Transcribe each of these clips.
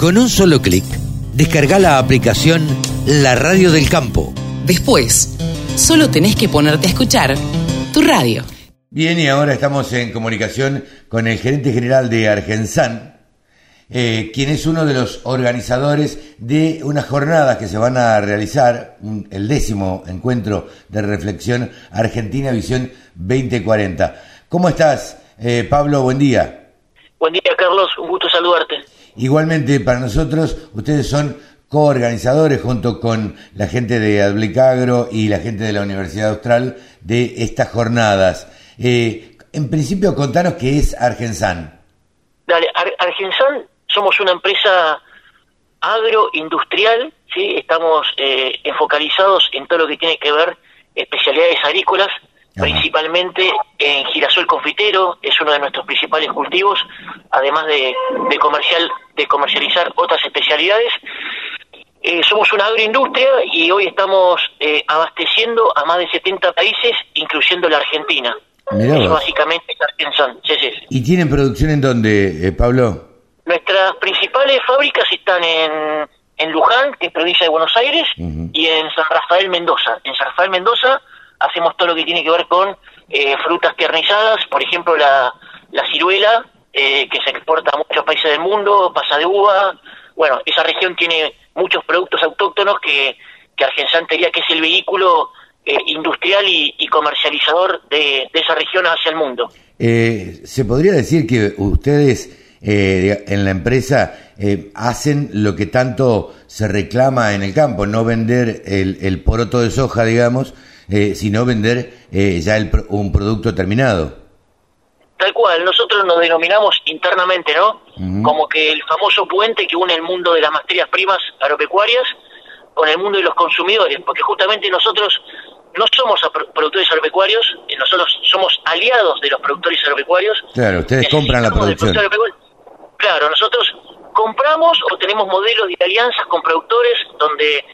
Con un solo clic, descarga la aplicación La Radio del Campo. Después, solo tenés que ponerte a escuchar tu radio. Bien, y ahora estamos en comunicación con el gerente general de Argensan, eh, quien es uno de los organizadores de unas jornadas que se van a realizar, el décimo encuentro de reflexión Argentina Visión 2040. ¿Cómo estás, eh, Pablo? Buen día. Buen día, Carlos. Un gusto saludarte. Igualmente, para nosotros, ustedes son coorganizadores junto con la gente de Adblicagro y la gente de la Universidad Austral de estas jornadas. Eh, en principio, contanos qué es Argensan. Dale, Argensan somos una empresa agroindustrial, ¿sí? estamos eh, enfocalizados en todo lo que tiene que ver especialidades agrícolas, principalmente en girasol confitero, es uno de nuestros principales cultivos, además de, de, comercial, de comercializar otras especialidades. Eh, somos una agroindustria y hoy estamos eh, abasteciendo a más de 70 países, incluyendo la Argentina. Eso básicamente es Argensan. ¿Y tienen producción en dónde, Pablo? Nuestras principales fábricas están en, en Luján, que es provincia de Buenos Aires, y en San Rafael Mendoza. En San Rafael Mendoza hacemos todo lo que tiene que ver con eh, frutas tiernizadas, por ejemplo la, la ciruela, eh, que se exporta a muchos países del mundo, pasa de uva. Bueno, esa región tiene muchos productos autóctonos que, que Argensan diría que es el vehículo eh, industrial y, comercializador de, de, esa región hacia el mundo. ¿Se podría decir que ustedes eh, en la empresa eh, hacen lo que tanto se reclama en el campo, no vender el, el poroto de soja, digamos, eh, sino vender ya el, un producto terminado. Tal cual, nosotros nos denominamos internamente, ¿no? Como que el famoso puente que une el mundo de las materias primas agropecuarias con el mundo de los consumidores, porque justamente nosotros no somos productores agropecuarios, nosotros somos aliados de los productores agropecuarios. Claro, ustedes compran la producción. Claro, nosotros compramos o tenemos modelos de alianzas con productores donde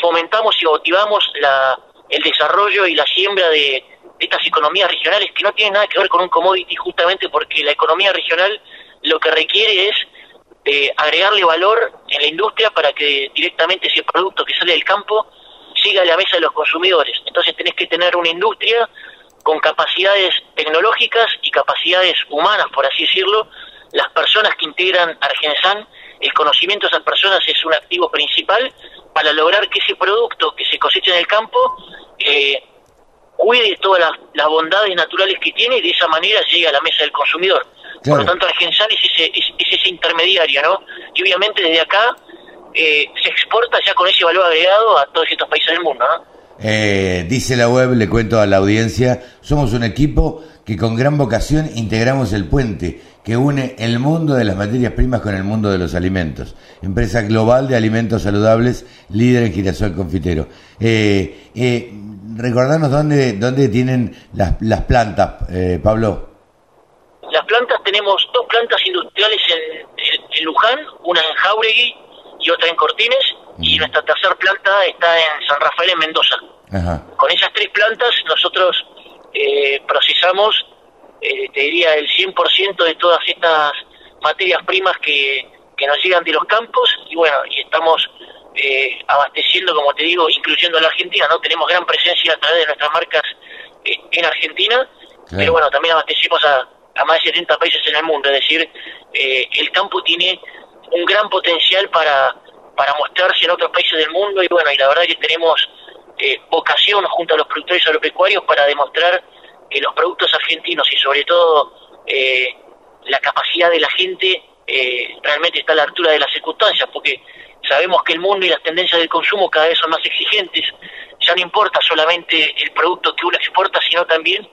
fomentamos y motivamos la, el desarrollo y la siembra de, estas economías regionales que no tienen nada que ver con un commodity justamente porque la economía regional lo que requiere es eh, agregarle valor en la industria para que directamente ese producto que sale del campo siga a la mesa de los consumidores. Entonces tenés que tener una industria con capacidades tecnológicas y capacidades humanas, por así decirlo, las personas que integran Argensan, el conocimiento de esas personas es un activo principal para lograr que ese producto que se cosecha en el campo eh, cuide todas las, bondades naturales que tiene y de esa manera llegue a la mesa del consumidor. Por lo tanto, Argensan es ese, es, ese intermediario, ¿no? Y obviamente desde acá eh, se exporta ya con ese valor agregado a todos estos países del mundo, ¿no? Eh, dice la web, le cuento a la audiencia, somos un equipo que con gran vocación integramos el puente que une el mundo de las materias primas con el mundo de los alimentos. Empresa global de alimentos saludables, líder en girasol confitero. Eh, eh, recordanos dónde, dónde tienen las, las plantas, eh, Pablo. Las plantas tenemos dos plantas industriales en, en, Luján, una en Jauregui y otra en Cortines, y nuestra tercera planta está en San Rafael, en Mendoza. Con esas tres plantas nosotros eh, procesamos eh, te diría, el 100% de todas estas materias primas que, que nos llegan de los campos. Y bueno, y estamos eh, abasteciendo, como te digo, incluyendo a la Argentina, ¿no? Tenemos gran presencia a través de nuestras marcas eh, en Argentina, pero bueno, también abastecemos a, a, más de 70 países en el mundo, es decir, el campo tiene un gran potencial para, para mostrarse en otros países del mundo. Y bueno, y la verdad que tenemos vocación junto a los productores agropecuarios para demostrar que los productos argentinos y sobre todo eh, la capacidad de la gente eh, realmente está a la altura de las circunstancias, porque sabemos que el mundo y las tendencias del consumo cada vez son más exigentes. Ya no importa solamente el producto que uno exporta, sino también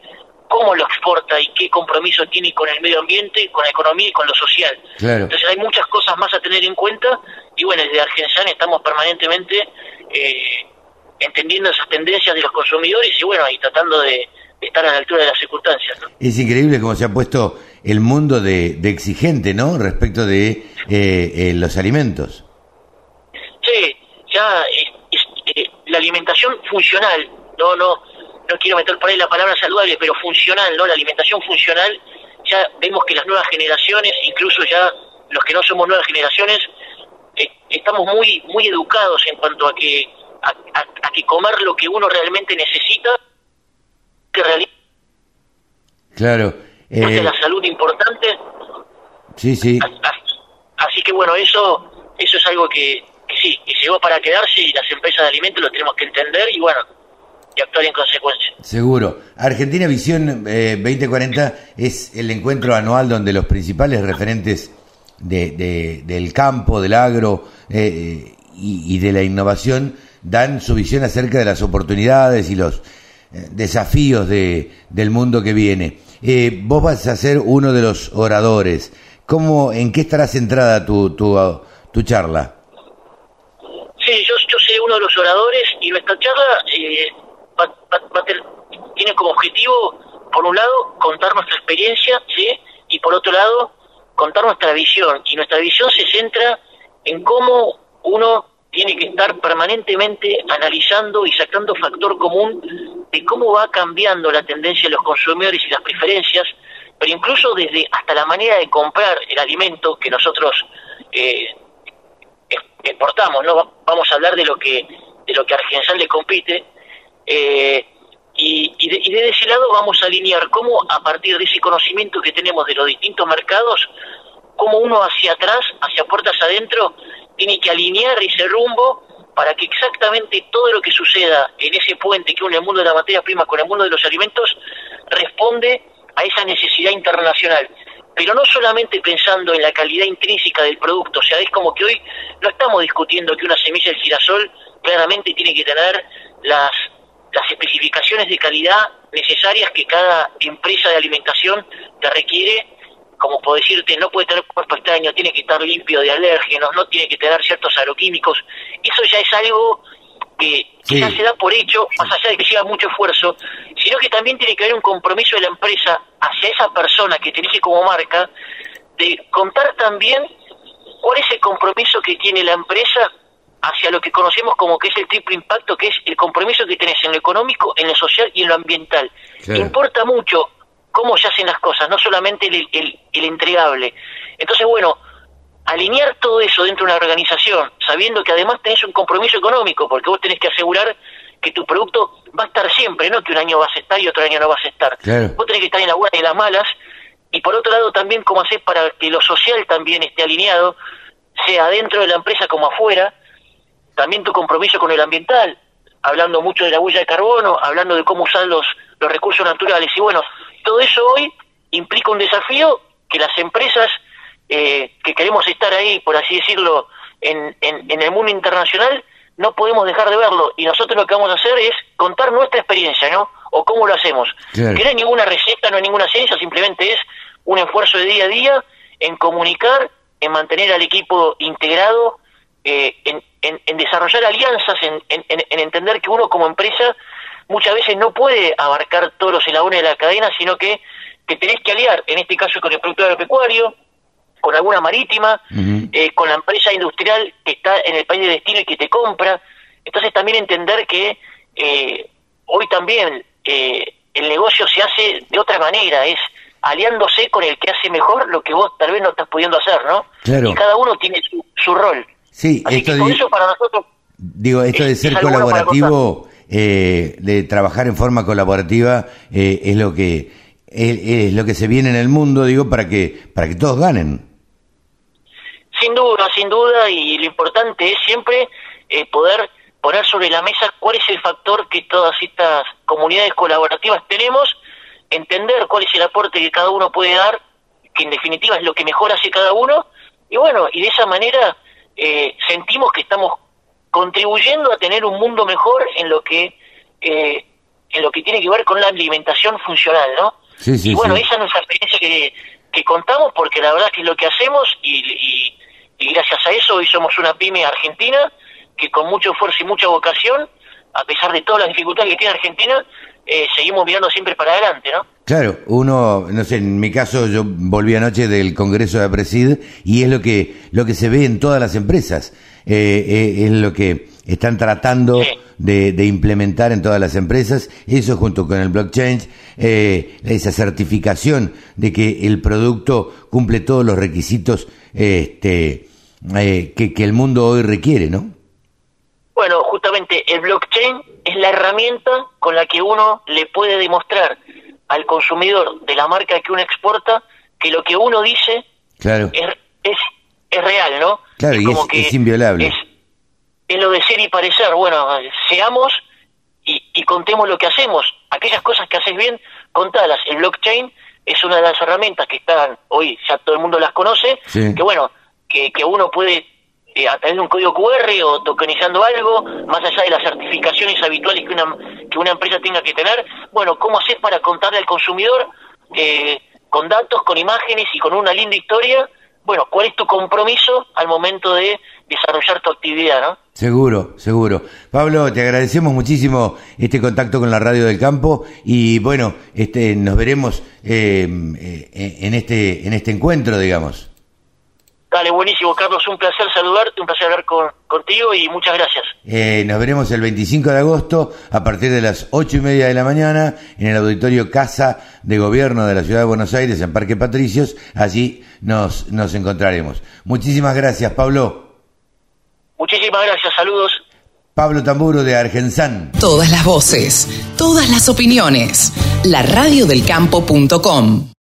cómo lo exporta y qué compromiso tiene con el medio ambiente, con la economía y con lo social. Entonces hay muchas cosas más a tener en cuenta y bueno, desde Argentina estamos permanentemente eh, entendiendo esas tendencias de los consumidores y bueno, y tratando de, estar a la altura de las circunstancias. Es increíble cómo se ha puesto el mundo de, exigente, ¿no? Respecto de eh, eh, los alimentos. Sí, ya eh, la alimentación funcional, no, no, no quiero meter por ahí la palabra saludable, pero funcional, ¿no? La alimentación funcional, ya vemos que las nuevas generaciones, incluso ya los que no somos nuevas generaciones, estamos muy muy educados en cuanto a que a, que comer lo que uno realmente necesita que realmente claro eh, la salud importante sí sí así, que bueno eso eso es algo que, sí que llegó para quedarse y las empresas de alimentos lo tenemos que entender y bueno y actuar en consecuencia. Seguro. Argentina Visión 2040 eh, es el encuentro anual donde los principales referentes de, del campo, del agro eh, y, de la innovación dan su visión acerca de las oportunidades y los desafíos de, del mundo que viene. Eh, vos vas a ser uno de los oradores. ¿Cómo, ¿En qué estará centrada tu, tu, tu charla? Sí, yo, yo soy uno de los oradores y nuestra charla eh, tiene como objetivo, por un lado, contar nuestra experiencia, ¿sí? y por otro lado, contar nuestra visión. Y nuestra visión se centra en cómo uno tiene que estar permanentemente analizando y sacando factor común de cómo va cambiando la tendencia de los consumidores y las preferencias, pero incluso desde hasta la manera de comprar el alimento que nosotros eh, exportamos, ¿no? Vamos a hablar de lo que de lo que a Argensal le compite, eh, y, de, y de ese lado vamos a alinear cómo a partir de ese conocimiento que tenemos de los distintos mercados, cómo uno hacia atrás, hacia puertas adentro, tiene que alinear ese rumbo para que exactamente todo lo que suceda en ese puente que une el mundo de la materia prima con el mundo de los alimentos responde a esa necesidad internacional. Pero no solamente pensando en la calidad intrínseca del producto, o sea, es como que hoy no estamos discutiendo que una semilla de girasol claramente tiene que tener las las especificaciones de calidad necesarias que cada empresa de alimentación te requiere, como puedo decirte, no puede tener cuerpo extraño, tiene que estar limpio de alérgenos, no tiene que tener ciertos agroquímicos. Eso ya es algo que quizás se da por hecho, más allá de que siga mucho esfuerzo, sino que también tiene que haber un compromiso de la empresa hacia esa persona que te elige como marca, de contar también cuál es el compromiso que tiene la empresa hacia lo que conocemos como que es el triple impacto, que es el compromiso que tenés en lo económico, en lo social y en lo ambiental. Importa mucho cómo se hacen las cosas, no solamente el, el, entregable. Entonces, bueno, alinear todo eso dentro de una organización, sabiendo que además tenés un compromiso económico, porque vos tenés que asegurar que tu producto va a estar siempre, no que un año vas a estar y otro año no vas a estar. Vos tenés que estar en la buena y en las malas, y por otro lado también cómo hacer para que lo social también esté alineado, sea dentro de la empresa como afuera, también tu compromiso con el ambiental, hablando mucho de la huella de carbono, hablando de cómo usar los, los recursos naturales. Y bueno, todo eso hoy implica un desafío que las empresas eh, que queremos estar ahí, por así decirlo, en, en, el mundo internacional, no podemos dejar de verlo. Y nosotros lo que vamos a hacer es contar nuestra experiencia, ¿no? O cómo lo hacemos. Que no hay ninguna receta, no hay ninguna ciencia, simplemente es un esfuerzo de día a día en comunicar, en mantener al equipo integrado, eh, en, en, desarrollar alianzas, en, entender que uno como empresa muchas veces no puede abarcar todos los eslabones de la cadena, sino que, que tenés que aliar, en este caso con el productor agropecuario, con alguna marítima, eh, con la empresa industrial que está en el país de destino y que te compra. Entonces también entender que eh, hoy también eh, el negocio se hace de otra manera, es aliándose con el que hace mejor lo que vos tal vez no estás pudiendo hacer, ¿no? Y cada uno tiene su, su rol. Sí, esto de, para nosotros digo, esto de ser colaborativo, eh, de trabajar en forma colaborativa, eh, es lo que es, lo que se viene en el mundo, digo, para que para que todos ganen. Sin duda, sin duda, y lo importante es siempre eh, poder poner sobre la mesa cuál es el factor que todas estas comunidades colaborativas tenemos, entender cuál es el aporte que cada uno puede dar, que en definitiva es lo que mejor hace cada uno, y bueno, y de esa manera eh, sentimos que estamos contribuyendo a tener un mundo mejor en lo que eh, en lo que tiene que ver con la alimentación funcional, ¿no? y bueno, esa es nuestra experiencia que, que contamos porque la verdad que es lo que hacemos y, y, gracias a eso hoy somos una pyme argentina que con mucho esfuerzo y mucha vocación, a pesar de todas las dificultades que tiene Argentina, eh, seguimos mirando siempre para adelante, ¿no? Claro, uno, no sé, en mi caso yo volví anoche del Congreso de Presid y es lo que, lo que se ve en todas las empresas, eh, eh, es lo que están tratando de, de, implementar en todas las empresas, eso junto con el blockchain, eh, esa certificación de que el producto cumple todos los requisitos este, que, que el mundo hoy requiere, ¿no? Bueno, justamente el blockchain es la herramienta con la que uno le puede demostrar al consumidor de la marca que uno exporta que lo que uno dice claro. es, es, es real, ¿no? Claro, y es, es inviolable. Es, es, lo de ser y parecer. Bueno, seamos y, y, contemos lo que hacemos. Aquellas cosas que haces bien, contalas. El blockchain es una de las herramientas que están hoy, ya todo el mundo las conoce, que bueno, que, que uno puede eh, a través de un código QR o tokenizando algo, más allá de las certificaciones habituales que una, que una empresa tenga que tener, bueno, ¿cómo haces para contarle al consumidor eh, con datos, con imágenes y con una linda historia? Bueno, ¿cuál es tu compromiso al momento de desarrollar tu actividad, no? Seguro, seguro. Pablo, te agradecemos muchísimo este contacto con la Radio del Campo y bueno, este, nos veremos eh, eh en este en este encuentro, digamos. Dale, buenísimo, Carlos, un placer saludarte, un placer hablar con, contigo y muchas gracias. Eh, nos veremos el 25 de agosto a partir de las ocho y media de la mañana en el auditorio Casa de Gobierno de la Ciudad de Buenos Aires, en Parque Patricios. Allí nos, nos encontraremos. Muchísimas gracias, Pablo. Muchísimas gracias, saludos. Pablo Tamburo de Argensan. Todas las voces, todas las opiniones. La radiodelcampo.com